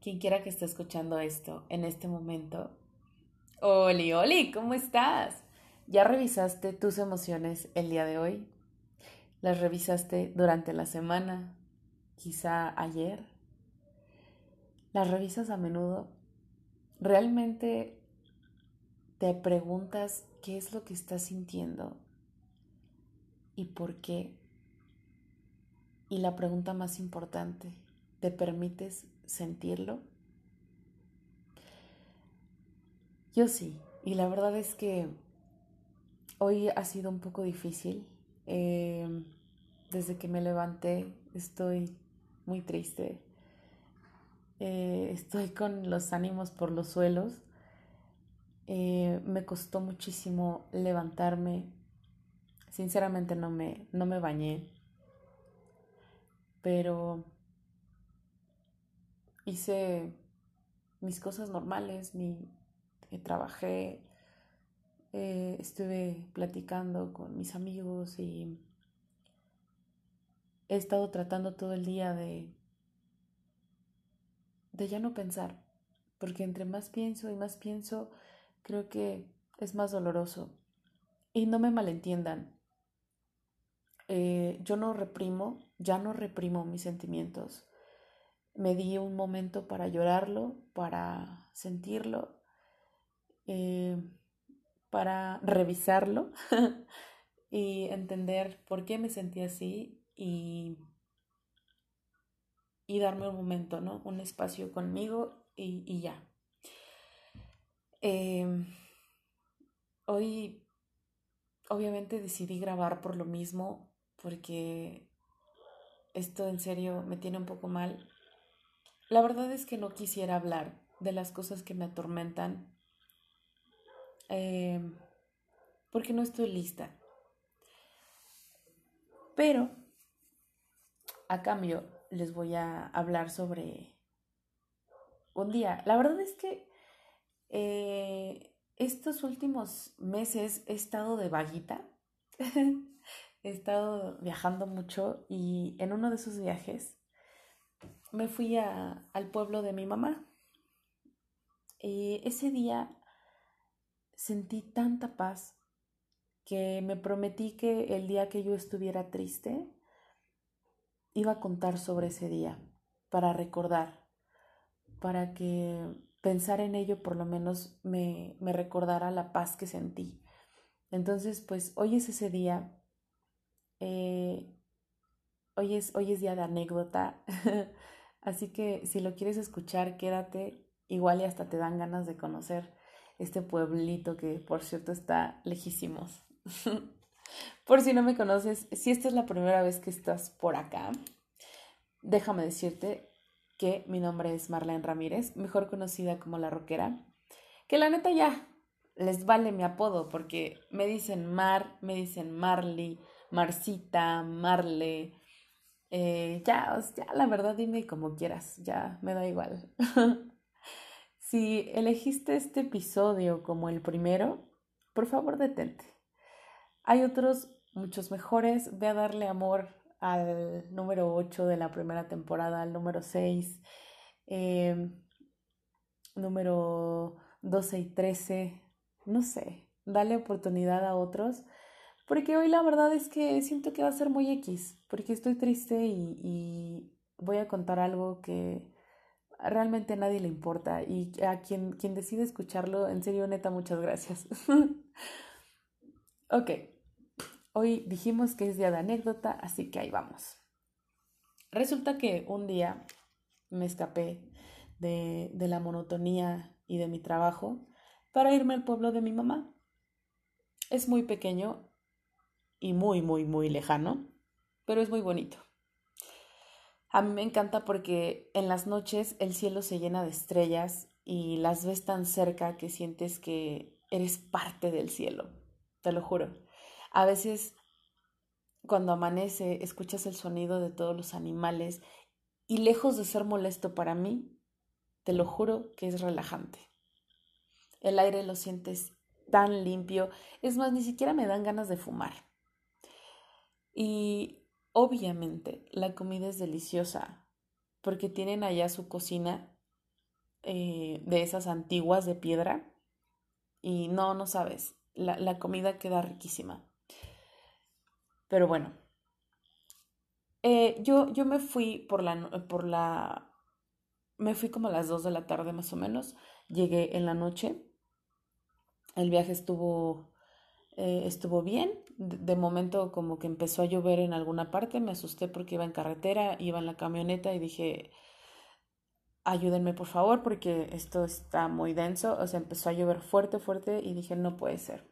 quien quiera que esté escuchando esto en este momento. Oli, Oli, ¿cómo estás? ¿Ya revisaste tus emociones el día de hoy? ¿Las revisaste durante la semana? Quizá ayer. ¿Las revisas a menudo? ¿Realmente te preguntas qué es lo que estás sintiendo y por qué? Y la pregunta más importante, ¿te permites sentirlo? Yo sí, y la verdad es que hoy ha sido un poco difícil. Em, desde que me levanté estoy muy triste. Eh, estoy con los ánimos por los suelos. Eh, me costó muchísimo levantarme. Sinceramente no me, no me bañé. Pero hice mis cosas normales, mi, eh, trabajé, eh, estuve platicando con mis amigos y he estado tratando todo el día de, de ya no pensar, porque entre más pienso y más pienso, creo que es más doloroso. Y no me malentiendan, eh, yo no reprimo, ya no reprimo mis sentimientos. Me di un momento para llorarlo, para sentirlo, eh, para revisarlo y entender por qué me sentí así y, y darme un momento, ¿no? Un espacio conmigo y, ya. Em, hoy obviamente decidí grabar por lo mismo porque esto en serio me tiene un poco mal. La verdad es que no quisiera hablar de las cosas que me atormentan eh, porque no estoy lista. Pero, a cambio, les voy a hablar sobre un día. La verdad es que eh, estos últimos meses he estado de vaguita. he estado viajando mucho y en uno de esos viajes me fui al pueblo de mi mamá. Y ese día sentí tanta paz que me prometí que el día que yo estuviera triste, iba a contar sobre ese día, para recordar, para que pensar en ello por lo menos me, me recordara la paz que sentí. Entonces, pues hoy es ese día, eh, hoy, es, hoy es día de anécdota, así que si lo quieres escuchar, quédate, igual y hasta te dan ganas de conocer este pueblito que por cierto está lejísimos. por si no me conoces, si esta es la primera vez que estás por acá, déjame decirte que mi nombre es Marlene Ramírez, mejor conocida como La Roquera, que la neta ya les vale mi apodo porque me dicen Mar, me dicen Marley, Marcita, Marle. Eh, ya, ya, la verdad dime como quieras, ya me da igual. Si elegiste este episodio como el primero, por favor detente. Hay otros muchos mejores. Ve a darle amor al número 8 de la primera temporada, al número 6, em, número 12 y 13. No sé, dale oportunidad a otros. Porque hoy la verdad es que siento que va a ser muy X, porque estoy triste y, voy a contar algo que realmente a nadie le importa y a quien, quien decide escucharlo, en serio, neta, muchas gracias. ok, hoy dijimos que es día de anécdota, así que ahí vamos. Resulta que un día me escapé de, de la monotonía y de mi trabajo para irme al pueblo de mi mamá. Es muy pequeño y muy, muy, muy lejano, pero es muy bonito. A mí me encanta porque en las noches el cielo se llena de estrellas y las ves tan cerca que sientes que eres parte del cielo, te lo juro. A veces cuando amanece escuchas el sonido de todos los animales y lejos de ser molesto para mí, te lo juro que es relajante. El aire lo sientes tan limpio, es más, ni siquiera me dan ganas de fumar. Y Obviamente, la comida es deliciosa porque tienen allá su cocina eh, de esas antiguas de piedra. Y no, no sabes, la, la comida queda riquísima. Pero bueno, eh, yo, yo me fui por la, por la, me fui como a las 2 de la tarde más o menos, llegué en la noche, el viaje estuvo, eh, estuvo bien, de, momento como que empezó a llover en alguna parte, me asusté porque iba en carretera, iba en la camioneta y dije, ayúdenme por favor porque esto está muy denso, o sea, empezó a llover fuerte, fuerte y dije, no puede ser.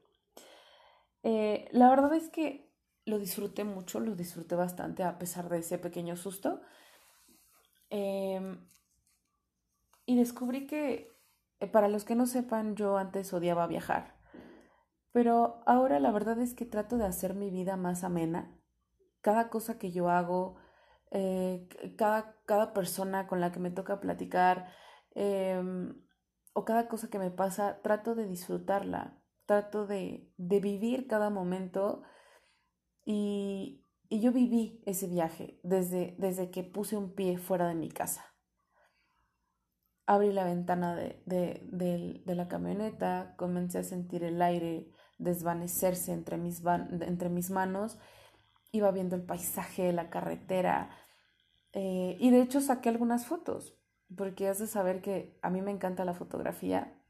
Eh, la verdad es que lo disfruté mucho, lo disfruté bastante a pesar de ese pequeño susto. Em, y descubrí que, eh, para los que no sepan, yo antes odiaba viajar. Pero ahora la verdad es que trato de hacer mi vida más amena. Cada cosa que yo hago, eh, cada, cada, persona con la que me toca platicar em, o cada cosa que me pasa, trato de disfrutarla, trato de, de vivir cada momento y, yo viví ese viaje desde, desde que puse un pie fuera de mi casa. Abrí la ventana de, de, la camioneta, comencé a sentir el aire desvanecerse entre mis, entre mis manos, iba viendo el paisaje, la carretera, eh, y de hecho saqué algunas fotos, porque has de saber que a mí me encanta la fotografía,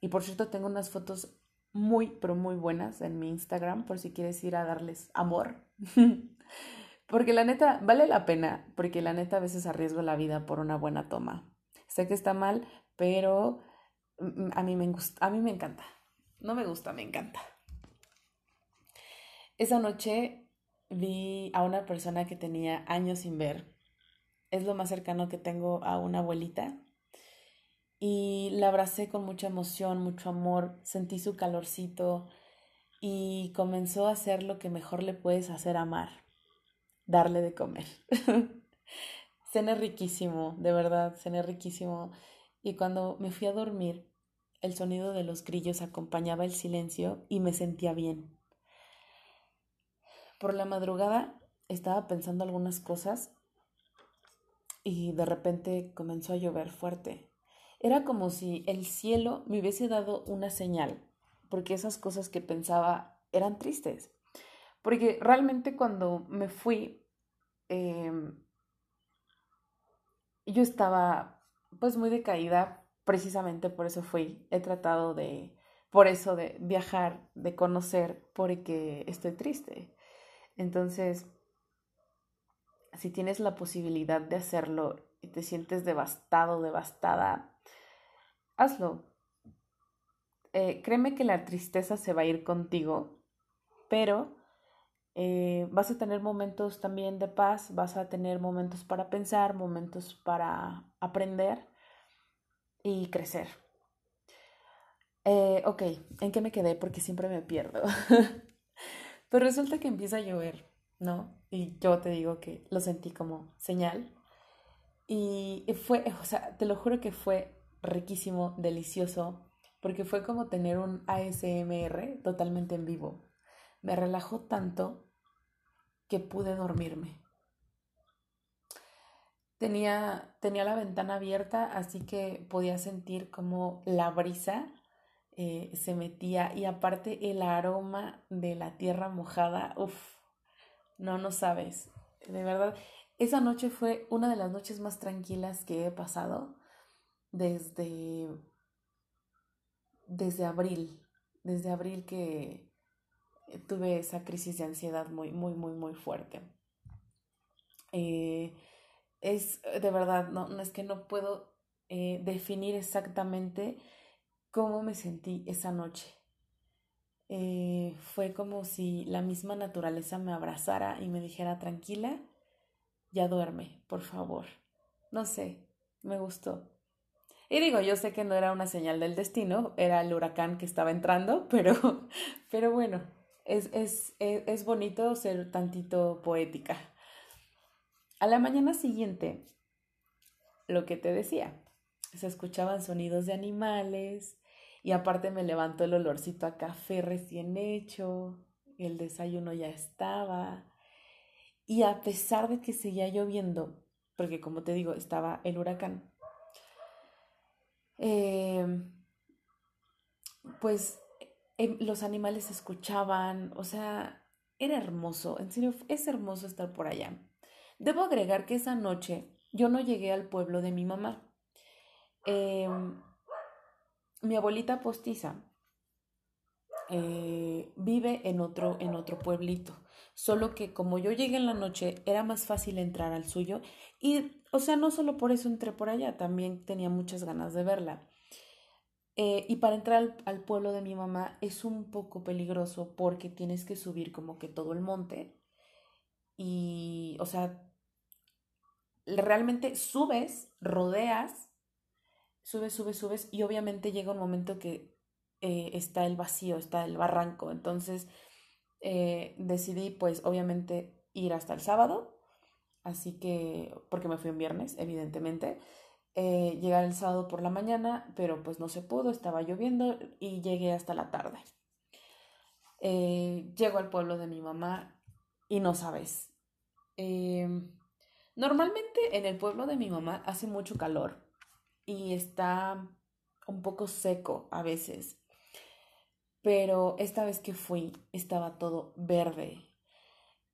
y por cierto tengo unas fotos muy, pero muy buenas en mi Instagram, por si quieres ir a darles amor. porque la neta, vale la pena, porque la neta a veces arriesgo la vida por una buena toma. Sé que está mal, pero mm, a mí me, gusta, a mí me encanta. No me gusta, me encanta. Esa noche vi a una persona que tenía años sin ver. Es lo más cercano que tengo a una abuelita y la abracé con mucha emoción, mucho amor, sentí su calorcito y comenzó a hacer lo que mejor le puedes hacer amar, darle de comer. cené riquísimo, de verdad, cené riquísimo. Y cuando me fui a dormir, el sonido de los grillos acompañaba el silencio y me sentía bien. Por la madrugada estaba pensando algunas cosas y de repente comenzó a llover fuerte. Era como si el cielo me hubiese dado una señal, porque esas cosas que pensaba eran tristes. Porque realmente cuando me fui, em, yo estaba pues muy decaída, precisamente por eso fui. He tratado de, por eso de viajar, de conocer, porque estoy triste. Entonces, si tienes la posibilidad de hacerlo y te sientes devastado, devastada, hazlo. Eh, créeme que la tristeza se va a ir contigo, pero eh, vas a tener momentos también de paz, vas a tener momentos para pensar, momentos para aprender y crecer. Eh, ok, ¿en qué me quedé? Porque siempre me pierdo. Pero resulta que empieza a llover, ¿no? Y yo te digo que lo sentí como señal. Y fue, o sea, te lo juro que fue riquísimo, delicioso, porque fue como tener un ASMR totalmente en vivo. Me relajó tanto que pude dormirme. Tenía, tenía la ventana abierta, así que podía sentir como la brisa eh, se metía y aparte el aroma de la tierra mojada, uff, no, no sabes, de verdad, esa noche fue una de las noches más tranquilas que he pasado desde, desde abril, desde abril que tuve esa crisis de ansiedad muy, muy, muy, muy fuerte. Eh, es de verdad, no, no, es que no puedo eh, definir exactamente cómo me sentí esa noche. Eh, fue como si la misma naturaleza me abrazara y me dijera tranquila, ya duerme, por favor. No sé, me gustó. Y digo, yo sé que no era una señal del destino, era el huracán que estaba entrando, pero, pero bueno, es, es, es, es bonito ser tantito poética. A la mañana siguiente, lo que te decía, se escuchaban sonidos de animales y aparte me levantó el olorcito a café recién hecho, el desayuno ya estaba. Y a pesar de que seguía lloviendo, porque como te digo, estaba el huracán, eh, pues em, los animales escuchaban, o sea, era hermoso, en serio, es hermoso estar por allá. Debo agregar que esa noche yo no llegué al pueblo de mi mamá. Em, mi abuelita postiza eh, vive en otro, en otro pueblito. Solo que como yo llegué en la noche, era más fácil entrar al suyo. Y, o sea, no solo por eso entré por allá, también tenía muchas ganas de verla. Eh, y para entrar al, pueblo de mi mamá es un poco peligroso porque tienes que subir como que todo el monte. Y, o sea, realmente subes, rodeas, subes, subes, subes y obviamente llega un momento que eh, está el vacío, está el barranco. Entonces eh, decidí pues obviamente ir hasta el sábado, así que, porque me fui un viernes, evidentemente. Eh, llegar el sábado por la mañana, pero pues no se pudo, estaba lloviendo y llegué hasta la tarde. Llego al pueblo de mi mamá y no sabes. Eh, normalmente en el pueblo de mi mamá hace mucho calor y está un poco seco a veces, pero esta vez que fui estaba todo verde.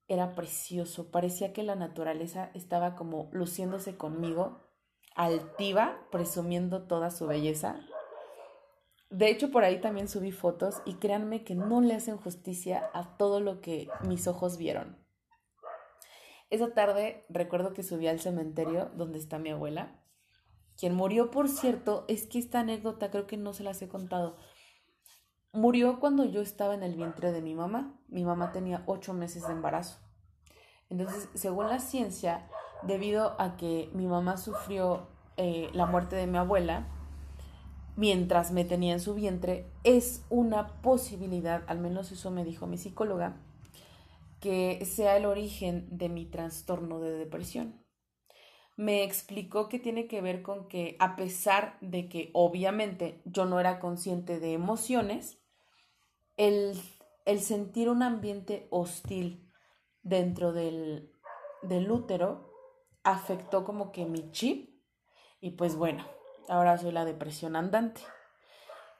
Era precioso, parecía que la naturaleza estaba como luciéndose conmigo altiva, presumiendo toda su belleza. De hecho, por ahí también subí fotos y créanme que no le hacen justicia a todo lo que mis ojos vieron. Esa tarde recuerdo que subí al cementerio donde está mi abuela, quien murió, por cierto, es que esta anécdota creo que no se las he contado. Murió cuando yo estaba en el vientre de mi mamá. Mi mamá tenía ocho meses de embarazo. Entonces, según la ciencia, debido a que mi mamá sufrió eh, la muerte de mi abuela mientras me tenía en su vientre, es una posibilidad, al menos eso me dijo mi psicóloga, que sea el origen de mi trastorno de depresión. Me explicó que tiene que ver con que a pesar de que obviamente yo no era consciente de emociones, el, el sentir un ambiente hostil dentro del, del útero afectó como que mi chip y pues bueno, ahora soy la depresión andante.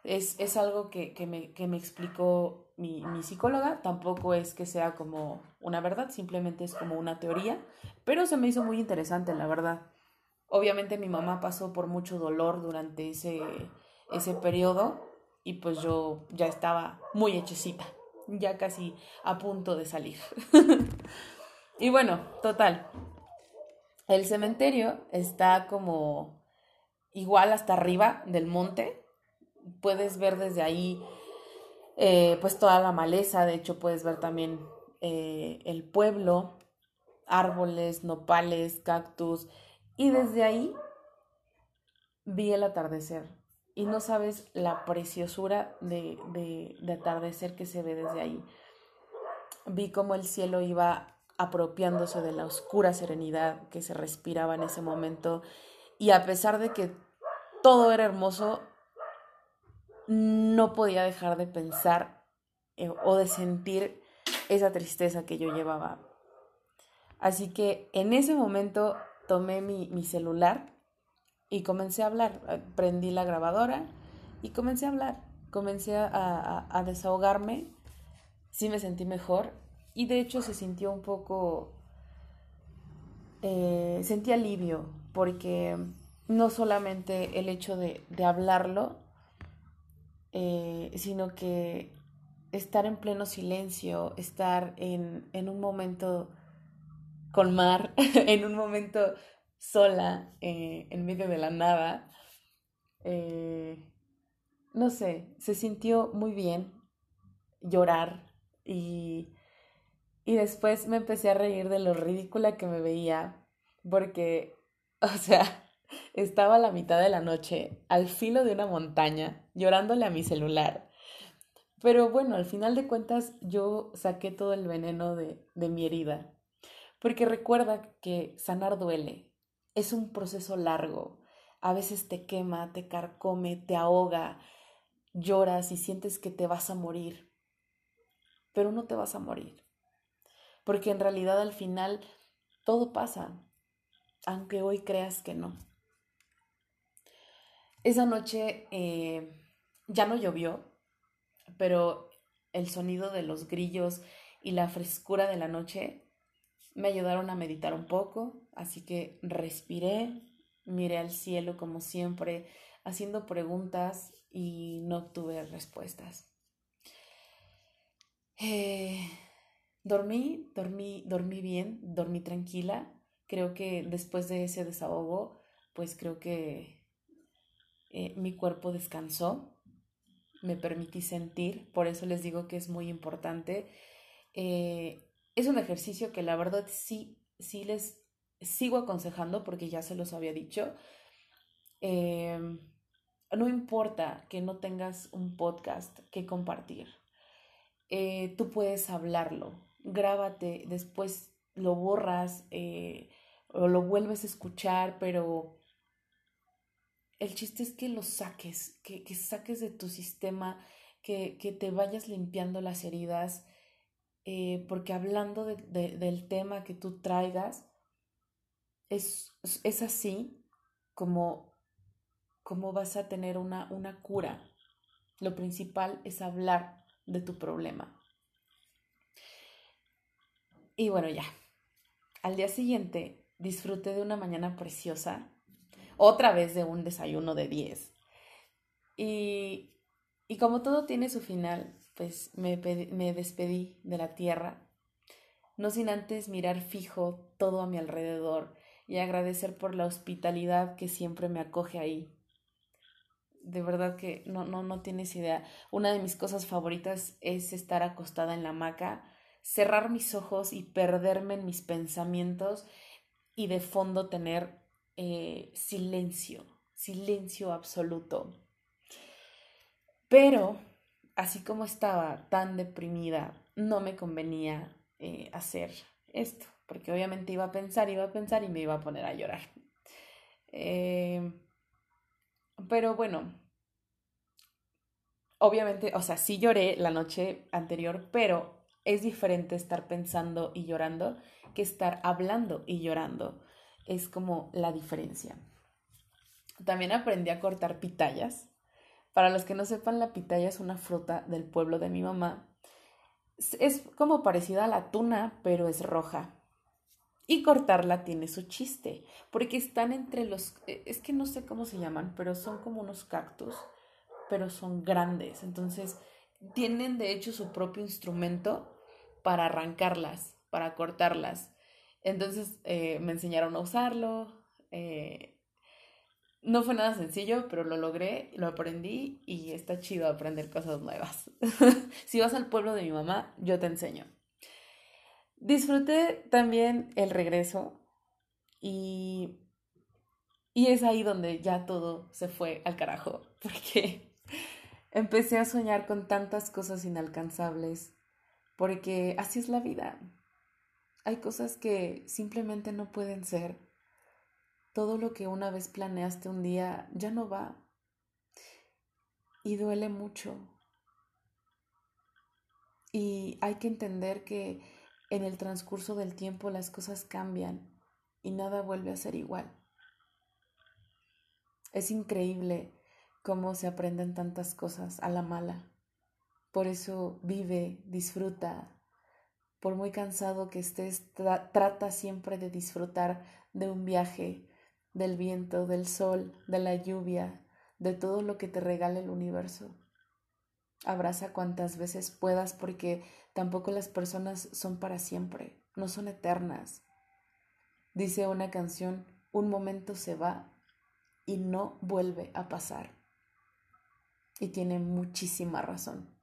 Es, es algo que, que, me, que, me, explicó mi, mi, psicóloga, tampoco es que sea como una verdad, simplemente es como una teoría, pero se me hizo muy interesante, la verdad. Obviamente mi mamá pasó por mucho dolor durante ese, ese periodo y pues yo ya estaba muy hechecita, ya casi a punto de salir. y bueno, total, el cementerio está como igual hasta arriba del monte. Puedes ver desde ahí eh, pues toda la maleza, de hecho puedes ver también eh, el pueblo, árboles, nopales, cactus, y desde ahí vi el atardecer. Y no sabes la preciosura de, de atardecer que se ve desde ahí. Vi como el cielo iba apropiándose de la oscura serenidad que se respiraba en ese momento y a pesar de que todo era hermoso, no podía dejar de pensar eh, o de sentir esa tristeza que yo llevaba. Así que en ese momento tomé mi, celular y comencé a hablar. Prendí la grabadora y comencé a hablar. Comencé a, a desahogarme. Sí me sentí mejor y de hecho se sintió un poco, eh, sentí alivio, porque no solamente el hecho de, hablarlo, eh, sino que estar en pleno silencio, estar en, un momento con mar, en un momento sola, eh, en medio de la nada, no sé, se sintió muy bien llorar y y después me empecé a reír de lo ridícula que me veía, porque, o sea, estaba a la mitad de la noche, al filo de una montaña, llorándole a mi celular. Pero bueno, al final de cuentas yo saqué todo el veneno de, de mi herida. Porque recuerda que sanar duele. Es un proceso largo. A veces te quema, te carcome, te ahoga, lloras y sientes que te vas a morir. Pero no te vas a morir porque en realidad al final todo pasa, aunque hoy creas que no. Esa noche eh, ya no llovió, pero el sonido de los grillos y la frescura de la noche me ayudaron a meditar un poco, así que respiré, miré al cielo como siempre, haciendo preguntas y no obtuve respuestas. Eh, dormí, dormí, dormí bien, dormí tranquila. Creo que después de ese desahogo, pues creo que eh, mi cuerpo descansó, me permití sentir, por eso les digo que es muy importante. Eh, es un ejercicio que la verdad sí, sí les sigo aconsejando porque ya se los había dicho. Em, no importa que no tengas un podcast que compartir. Eh, tú puedes hablarlo, grábate, después lo borras o lo vuelves a escuchar, pero el chiste es que lo saques, que, saques de tu sistema, que, te vayas limpiando las heridas, eh, porque hablando del tema que tú traigas, es, es así como, como vas a tener una, una cura. Lo principal es hablar de tu problema. Y bueno, ya. Al día siguiente disfruté de una mañana preciosa, otra vez de un desayuno de 10. Y, y como todo tiene su final, pues me, me despedí de la tierra, no sin antes mirar fijo todo a mi alrededor y agradecer por la hospitalidad que siempre me acoge ahí. De verdad que no, no, no tienes idea. Una de mis cosas favoritas es estar acostada en la hamaca, cerrar mis ojos y perderme en mis pensamientos y de fondo tener eh, silencio, silencio absoluto. Pero, así como estaba tan deprimida, no me convenía eh, hacer esto porque obviamente iba a pensar, iba a pensar y me iba a poner a llorar. Eh, pero bueno, obviamente, o sea, sí lloré la noche anterior, pero es diferente estar pensando y llorando que estar hablando y llorando. Es como la diferencia. También aprendí a cortar pitayas. Para los que no sepan, la pitaya es una fruta del pueblo de mi mamá. Es como parecida a la tuna, pero es roja. Y cortarla tiene su chiste, porque están entre los, e, es que no sé cómo se llaman, pero son como unos cactus, pero son grandes. Entonces, tienen de hecho su propio instrumento para arrancarlas, para cortarlas. Entonces, eh, me enseñaron a usarlo. Eh, no fue nada sencillo, pero lo logré, lo aprendí y está chido aprender cosas nuevas. si vas al pueblo de mi mamá, yo te enseño. Disfruté también el regreso y, y es ahí donde ya todo se fue al carajo, porque empecé a soñar con tantas cosas inalcanzables, porque así es la vida. Hay cosas que simplemente no pueden ser. Todo lo que una vez planeaste un día ya no va. Y duele mucho. Y hay que entender que en el transcurso del tiempo las cosas cambian y nada vuelve a ser igual. Es increíble cómo se aprenden tantas cosas a la mala. Por eso vive, disfruta. Por muy cansado que estés, trata siempre de disfrutar de un viaje, del viento, del sol, de la lluvia, de todo lo que te regala el universo. Abraza cuantas veces puedas porque tampoco las personas son para siempre, no son eternas. Dice una canción, un momento se va y no vuelve a pasar. Y tiene muchísima razón.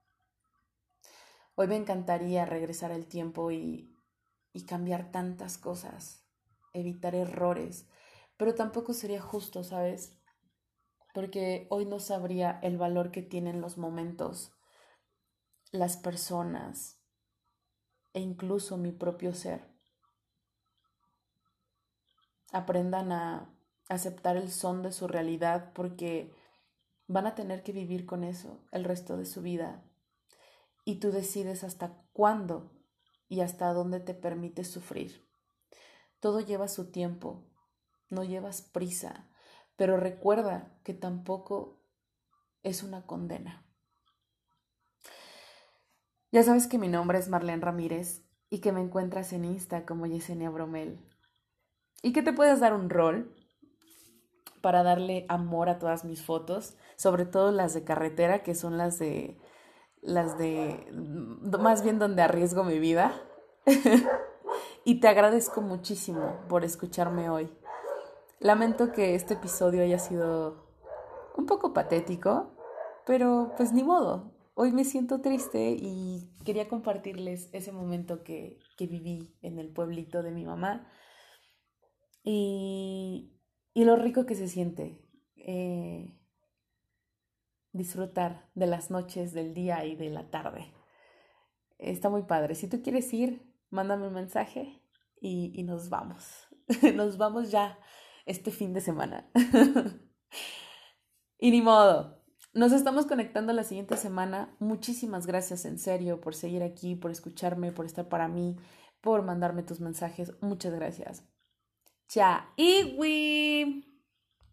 Hoy me encantaría regresar al tiempo y, y cambiar tantas cosas, evitar errores, pero tampoco sería justo, ¿sabes? porque hoy no sabría el valor que tienen los momentos, las personas e incluso mi propio ser. Aprendan a aceptar el son de su realidad porque van a tener que vivir con eso el resto de su vida. Y tú decides hasta cuándo y hasta dónde te permites sufrir. Todo lleva su tiempo, no llevas prisa, pero recuerda que tampoco es una condena. Ya sabes que mi nombre es Marlene Ramírez y que me encuentras en Insta como Yesenia Bromel. Y que te puedes dar un rol para darle amor a todas mis fotos, sobre todo las de carretera, que son las de las de más bien donde arriesgo mi vida. y te agradezco muchísimo por escucharme hoy. Lamento que este episodio haya sido un poco patético, pero pues ni modo. Hoy me siento triste y quería compartirles ese momento que, viví en el pueblito de mi mamá y, lo rico que se siente eh, disfrutar de las noches, del día y de la tarde. Está muy padre. Si tú quieres ir, mándame un mensaje y, nos vamos. nos vamos ya este fin de semana. y ni modo. Nos estamos conectando la siguiente semana. Muchísimas gracias en serio por seguir aquí, por escucharme, por estar para mí, por mandarme tus mensajes. Muchas gracias. Chao.